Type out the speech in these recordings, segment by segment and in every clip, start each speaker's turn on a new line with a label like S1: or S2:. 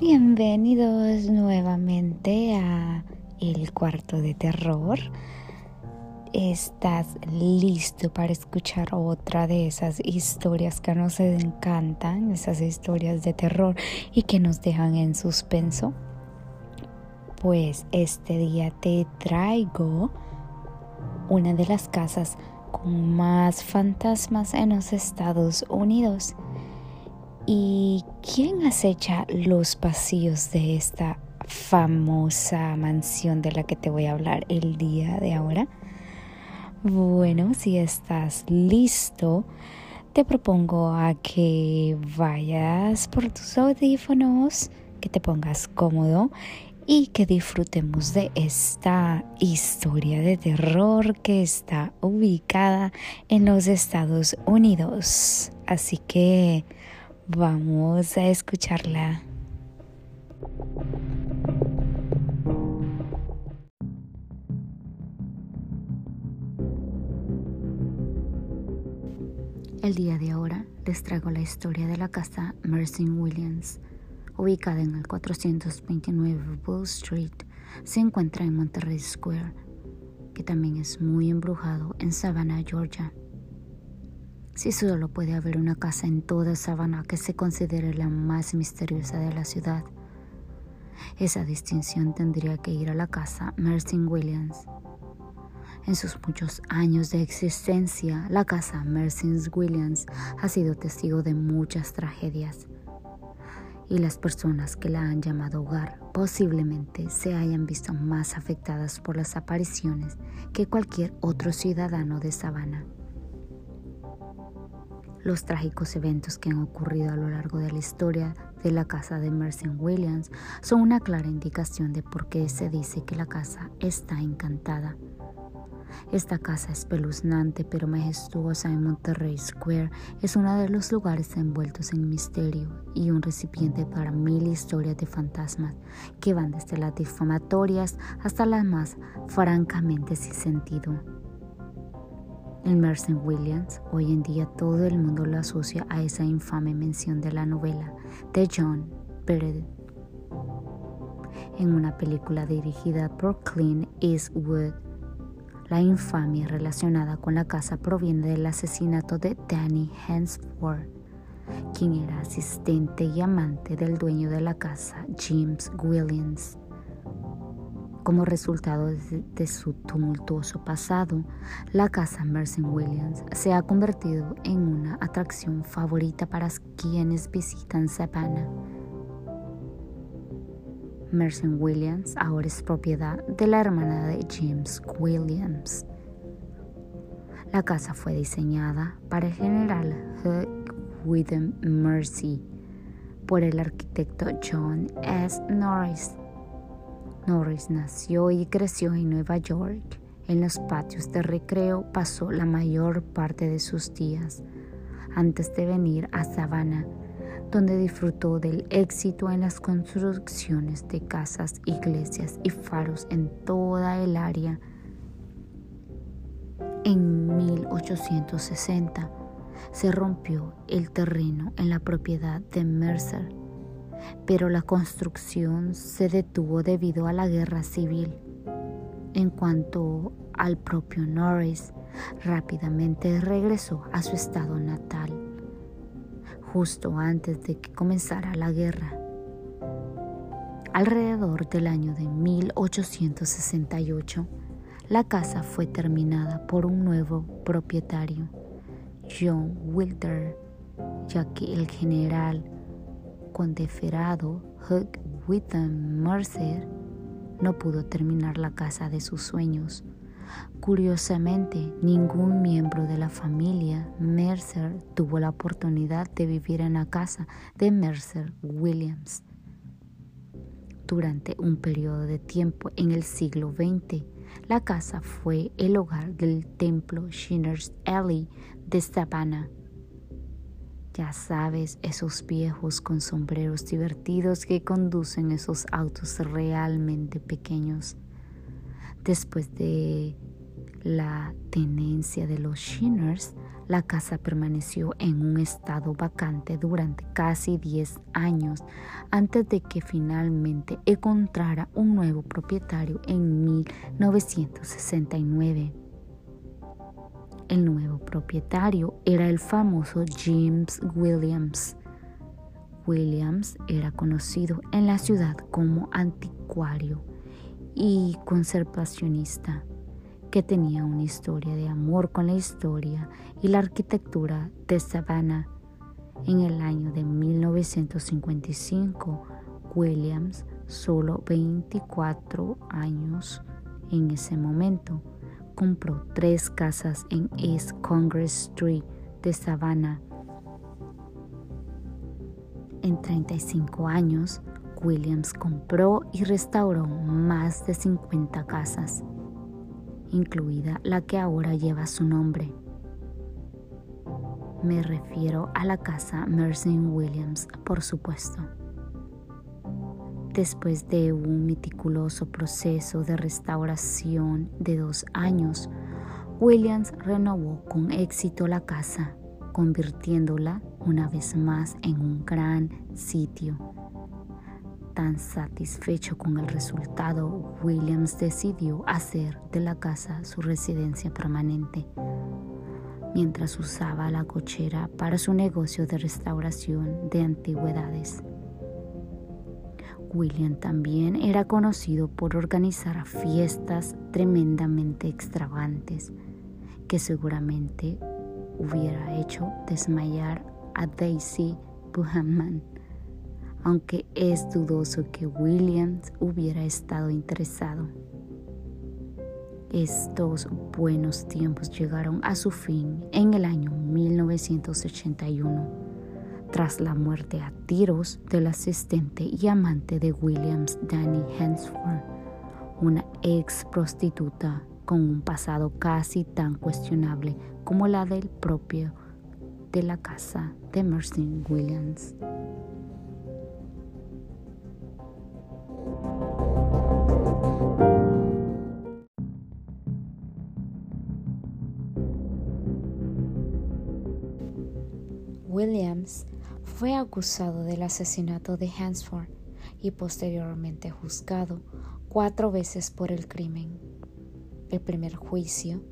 S1: Bienvenidos nuevamente a El cuarto de terror. ¿Estás listo para escuchar otra de esas historias que nos encantan, esas historias de terror y que nos dejan en suspenso? Pues este día te traigo una de las casas con más fantasmas en los Estados Unidos. ¿Y quién acecha los pasillos de esta famosa mansión de la que te voy a hablar el día de ahora? Bueno, si estás listo, te propongo a que vayas por tus audífonos, que te pongas cómodo y que disfrutemos de esta historia de terror que está ubicada en los Estados Unidos. Así que Vamos a escucharla. El día de ahora les traigo la historia de la casa Mercy Williams, ubicada en el 429 Bull Street. Se encuentra en Monterrey Square, que también es muy embrujado en Savannah, Georgia si solo puede haber una casa en toda Savannah que se considere la más misteriosa de la ciudad. Esa distinción tendría que ir a la casa Mercy Williams. En sus muchos años de existencia, la casa Mercy Williams ha sido testigo de muchas tragedias. Y las personas que la han llamado hogar posiblemente se hayan visto más afectadas por las apariciones que cualquier otro ciudadano de Savannah. Los trágicos eventos que han ocurrido a lo largo de la historia de la casa de Mercy Williams son una clara indicación de por qué se dice que la casa está encantada. Esta casa espeluznante pero majestuosa en Monterrey Square es uno de los lugares envueltos en misterio y un recipiente para mil historias de fantasmas que van desde las difamatorias hasta las más francamente sin sentido. El Mercy Williams, hoy en día todo el mundo lo asocia a esa infame mención de la novela de John Peredet en una película dirigida por Clint Eastwood. La infamia relacionada con la casa proviene del asesinato de Danny Hensford, quien era asistente y amante del dueño de la casa, James Williams. Como resultado de, su tumultuoso pasado, la casa Mercy Williams se ha convertido en una atracción favorita para quienes visitan Savannah. Mercy Williams ahora es propiedad de la hermana de James Williams. La casa fue diseñada para el general Hugh Witham Mercy por el arquitecto John S. Norris Norris nació y creció en Nueva York. En los patios de recreo pasó la mayor parte de sus días antes de venir a Savannah, donde disfrutó del éxito en las construcciones de casas, iglesias y faros en toda el área. En 1860 se rompió el terreno en la propiedad de Mercer pero la construcción se detuvo debido a la guerra civil. En cuanto al propio Norris, rápidamente regresó a su estado natal, justo antes de que comenzara la guerra. Alrededor del año de 1868, la casa fue terminada por un nuevo propietario, John Wilder, ya que el general condeferado Hugh Witham Mercer no pudo terminar la casa de sus sueños. Curiosamente, ningún miembro de la familia Mercer tuvo la oportunidad de vivir en la casa de Mercer Williams. Durante un periodo de tiempo en el siglo XX, la casa fue el hogar del templo Shinner's Alley de Savannah ya sabes, esos viejos con sombreros divertidos que conducen esos autos realmente pequeños. Después de la tenencia de los Shinners, la casa permaneció en un estado vacante durante casi 10 años antes de que finalmente encontrara un nuevo propietario en 1969. El nuevo propietario era el famoso James Williams. Williams era conocido en la ciudad como anticuario y conservacionista que tenía una historia de amor con la historia y la arquitectura de Savannah. En el año de 1955, Williams, solo 24 años en ese momento, compró tres casas en East Congress Street de Savannah. En 35 años, Williams compró y restauró más de 50 casas incluida la que ahora lleva su nombre. Me refiero a la casa Mercy Williams, por supuesto. Después de un meticuloso proceso de restauración de dos años, Williams renovó con éxito la casa, convirtiéndola una vez más en un gran sitio Tan satisfecho con el resultado, Williams decidió hacer de la casa su residencia permanente. Mientras usaba la cochera para su negocio de restauración de antigüedades. William también era conocido por organizar fiestas tremendamente extravagantes que seguramente hubiera hecho desmayar a Daisy Buchanan aunque es dudoso que Williams hubiera estado interesado. Estos buenos tiempos llegaron a su fin en el año 1981, tras la muerte a tiros del asistente y amante de Williams, Danny Hansford, una ex prostituta con un pasado casi tan cuestionable como la del propio de la casa de Mercy. Williams acusado del asesinato de Hansford y posteriormente juzgado cuatro veces por el crimen. El primer juicio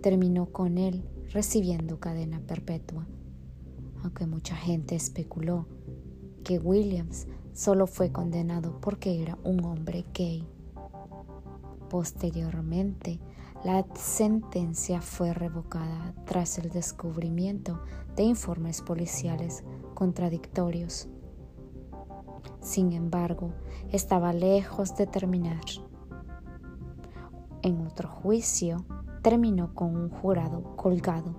S1: terminó con él recibiendo cadena perpetua, aunque mucha gente especuló que Williams solo fue condenado porque era un hombre gay. Posteriormente, la sentencia fue revocada tras el descubrimiento de informes policiales contradictorios. Sin embargo, estaba lejos de terminar. En otro juicio, terminó con un jurado colgado.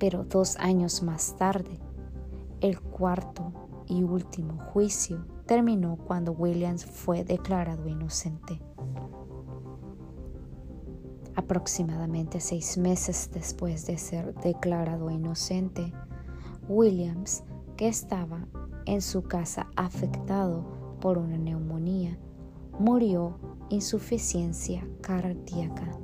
S1: Pero dos años más tarde, el cuarto y último juicio terminó cuando Williams fue declarado inocente. Aproximadamente seis meses después de ser declarado inocente, Williams, que estaba en su casa afectado por una neumonía, murió insuficiencia cardíaca.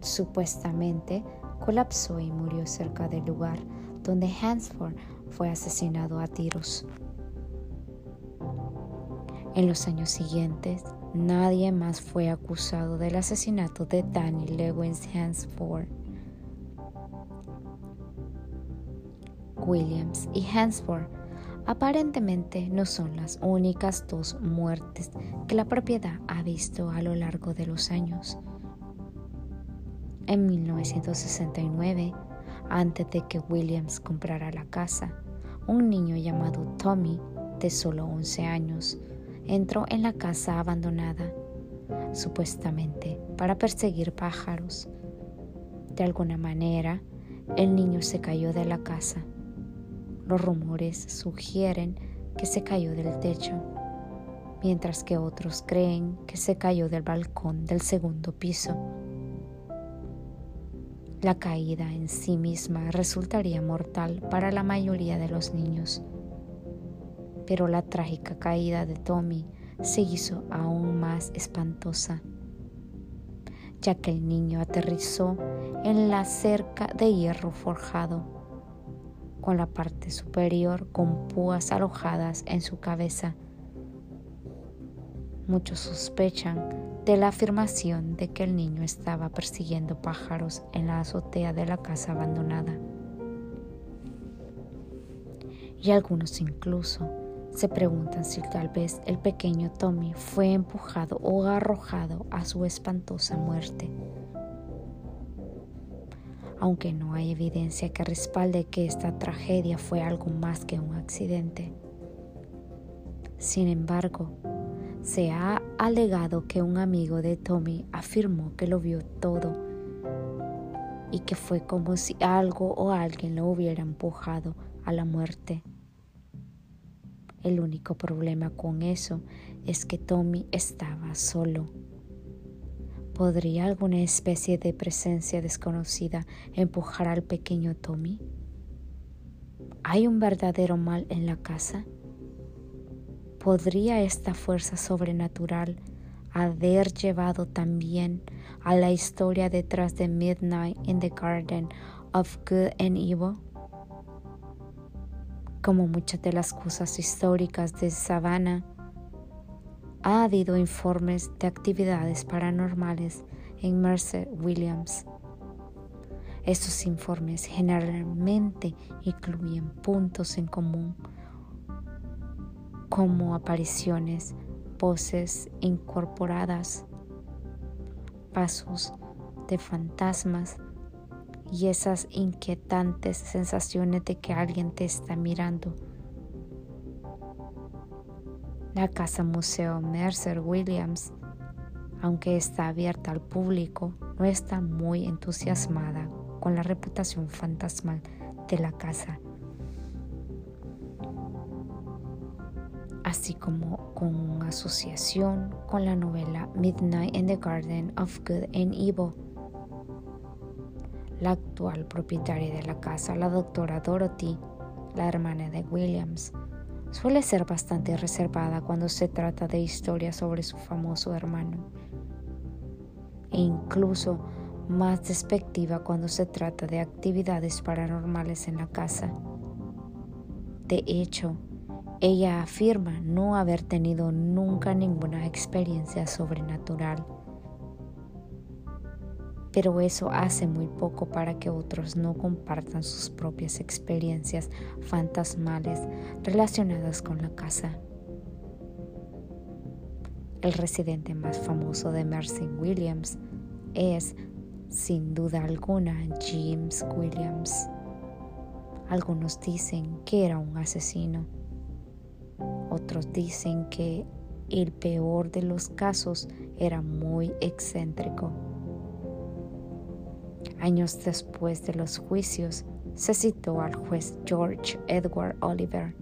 S1: Supuestamente colapsó y murió cerca del lugar donde Hansford fue asesinado a tiros. En los años siguientes, nadie más fue acusado del asesinato de Danny Lewis Hansford. Williams y Hansford aparentemente no son las únicas dos muertes que la propiedad ha visto a lo largo de los años. En 1969, antes de que Williams comprara la casa, un niño llamado Tommy, de solo 11 años, entró en la casa abandonada, supuestamente para perseguir pájaros. De alguna manera, el niño se cayó de la casa. Los rumores sugieren que se cayó del techo, mientras que otros creen que se cayó del balcón del segundo piso. La caída en sí misma resultaría mortal para la mayoría de los niños pero la trágica caída de Tommy se hizo aún más espantosa. ya que el niño aterrizó en la cerca de hierro forjado, con la parte superior con púas alojadas en su cabeza. Muchos sospechan de la afirmación de que el niño estaba persiguiendo pájaros en la azotea de la casa abandonada. Y algunos incluso se preguntan si tal vez el pequeño Tommy fue empujado o arrojado a su espantosa muerte. Aunque no hay evidencia que respalde que esta tragedia fue algo más que un accidente. Sin embargo, se ha alegado que un amigo de Tommy afirmó que lo vio todo y que fue como si algo o alguien lo hubiera empujado a la muerte. El único problema con eso es que Tommy estaba solo. ¿Podría alguna especie de presencia desconocida empujar al pequeño Tommy? ¿Hay un verdadero mal en la casa? ¿Podría esta fuerza sobrenatural haber llevado también a la historia detrás de Midnight in the Garden of Good and Evil? Como muchas de las cosas históricas de Savannah, ha habido informes de actividades paranormales en Mercer Williams. Estos informes generalmente incluyen puntos en común como apariciones, voces incorporadas, pasos de fantasmas, y esas inquietantes sensaciones de que alguien te está mirando. La Casa Museo Mercer Williams, aunque está abierta al público, no está muy entusiasmada con la reputación fantasmal de la casa, así como con asociación con la novela Midnight in the Garden of Good and Evil. La actual propietaria de la casa, la doctora Dorothy, la hermana de Williams, suele ser bastante reservada cuando se trata de historias sobre su famoso hermano, e incluso más despectiva cuando se trata de actividades paranormales en la casa. De hecho, ella afirma no haber tenido nunca ninguna experiencia sobrenatural pero eso hace muy poco para que otros no compartan sus propias experiencias fantasmales relacionadas con la casa. El residente más famoso de Mercy Williams es, sin duda alguna, James Williams. Algunos dicen que era un asesino. Otros dicen que el peor de los casos era muy excéntrico. Años después de los juicios, se citó al juez George Edward Oliver,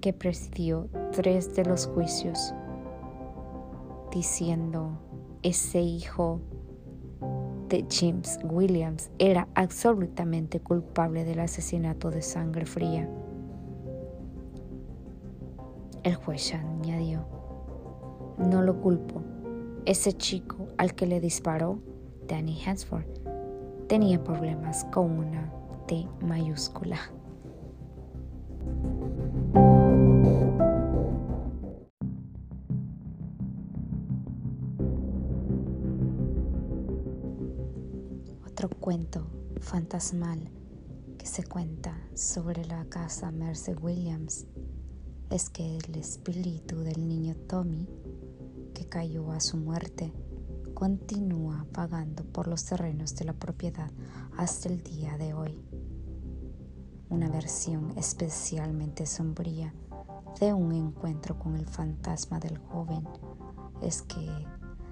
S1: que presidió tres de los juicios, diciendo, ese hijo de James Williams era absolutamente culpable del asesinato de sangre fría. El juez añadió, no lo culpo, ese chico al que le disparó Danny Hansford tenía problemas con una T mayúscula. Otro cuento fantasmal que se cuenta sobre la casa Mercy Williams es que el espíritu del niño Tommy, que cayó a su muerte, continúa pagando por los terrenos de la propiedad hasta el día de hoy. Una versión especialmente sombría de un encuentro con el fantasma del joven es que,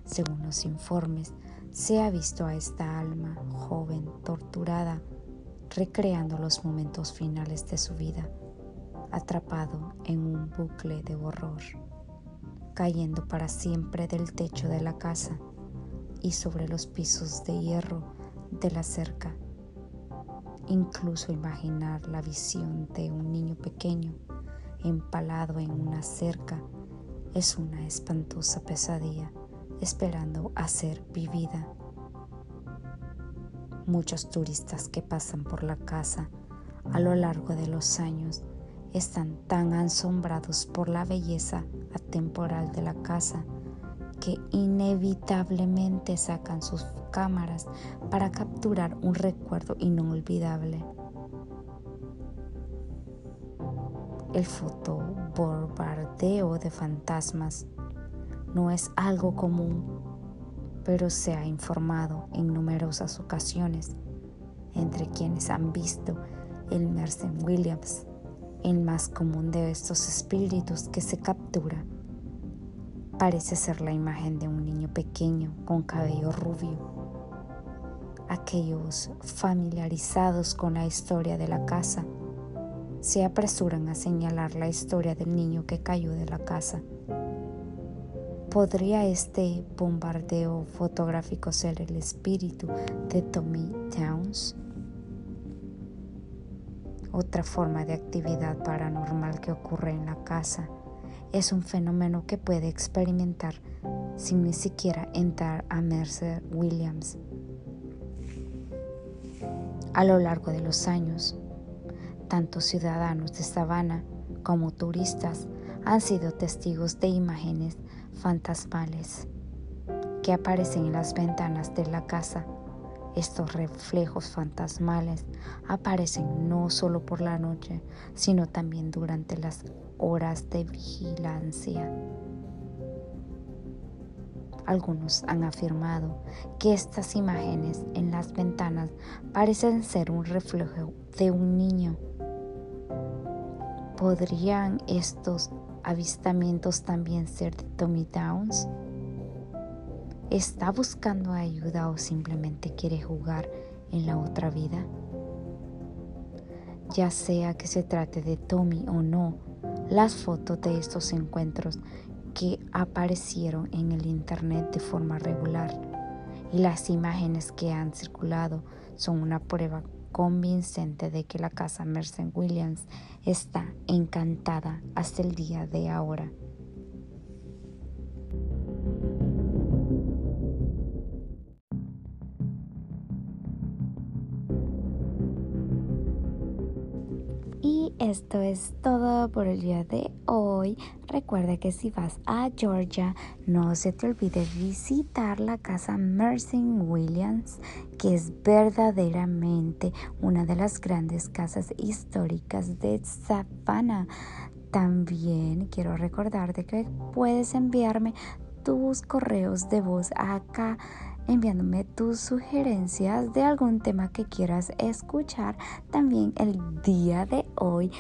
S1: según los informes, se ha visto a esta alma joven torturada recreando los momentos finales de su vida, atrapado en un bucle de horror, cayendo para siempre del techo de la casa y sobre los pisos de hierro de la cerca. Incluso imaginar la visión de un niño pequeño empalado en una cerca es una espantosa pesadilla esperando a ser vivida. Muchos turistas que pasan por la casa a lo largo de los años están tan asombrados por la belleza atemporal de la casa que inevitablemente sacan sus cámaras para capturar un recuerdo inolvidable. El fotobombardeo de fantasmas no es algo común, pero se ha informado en numerosas ocasiones entre quienes han visto el Mercer Williams, el más común de estos espíritus que se captura. Parece ser la imagen de un niño pequeño con cabello rubio. Aquellos familiarizados con la historia de la casa se apresuran a señalar la historia del niño que cayó de la casa. ¿Podría este bombardeo fotográfico ser el espíritu de Tommy Towns? Otra forma de actividad paranormal que ocurre en la casa es un fenómeno que puede experimentar sin ni siquiera entrar a Mercer Williams. A lo largo de los años, tanto ciudadanos de Savannah como turistas han sido testigos de imágenes fantasmales que aparecen en las ventanas de la casa. Estos reflejos fantasmales aparecen no solo por la noche, sino también durante las horas de vigilancia. Algunos han afirmado que estas imágenes en las ventanas parecen ser un reflejo de un niño ¿Podrían estos avistamientos también ser de Tommy Downs? ¿Está buscando ayuda o simplemente quiere jugar en la otra vida? Ya sea que se trate de Tommy o no, las fotos de estos encuentros que aparecieron en el Internet de forma regular y las imágenes que han circulado son una prueba convincente de que la casa Mercer Williams está encantada hasta el día de ahora. Esto es todo por el día de hoy. Recuerda que si vas a Georgia, no se te olvide visitar la casa Mercy Williams, que es verdaderamente una de las grandes casas históricas de Savannah. También quiero recordarte que puedes enviarme tus correos de voz acá enviándome tus sugerencias de algún tema que quieras escuchar. También el día de hoy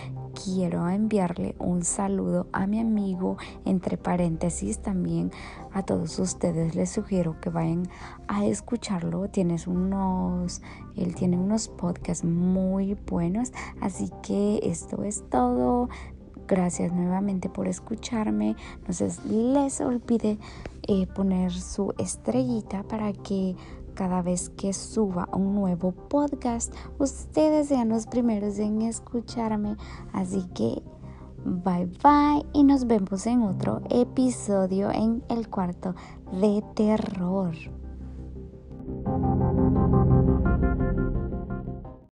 S1: quiero enviarle un saludo a mi amigo, entre paréntesis también a todos ustedes les sugiero que vayan a escucharlo. Tienes unos, él tiene unos podcasts muy buenos, así que esto es todo. Gracias nuevamente por escucharme. No se les olvide eh, poner su estrellita para que cada vez que suba un nuevo podcast, ustedes sean los primeros en escucharme. Así que bye bye y nos vemos en otro episodio en el cuarto de terror.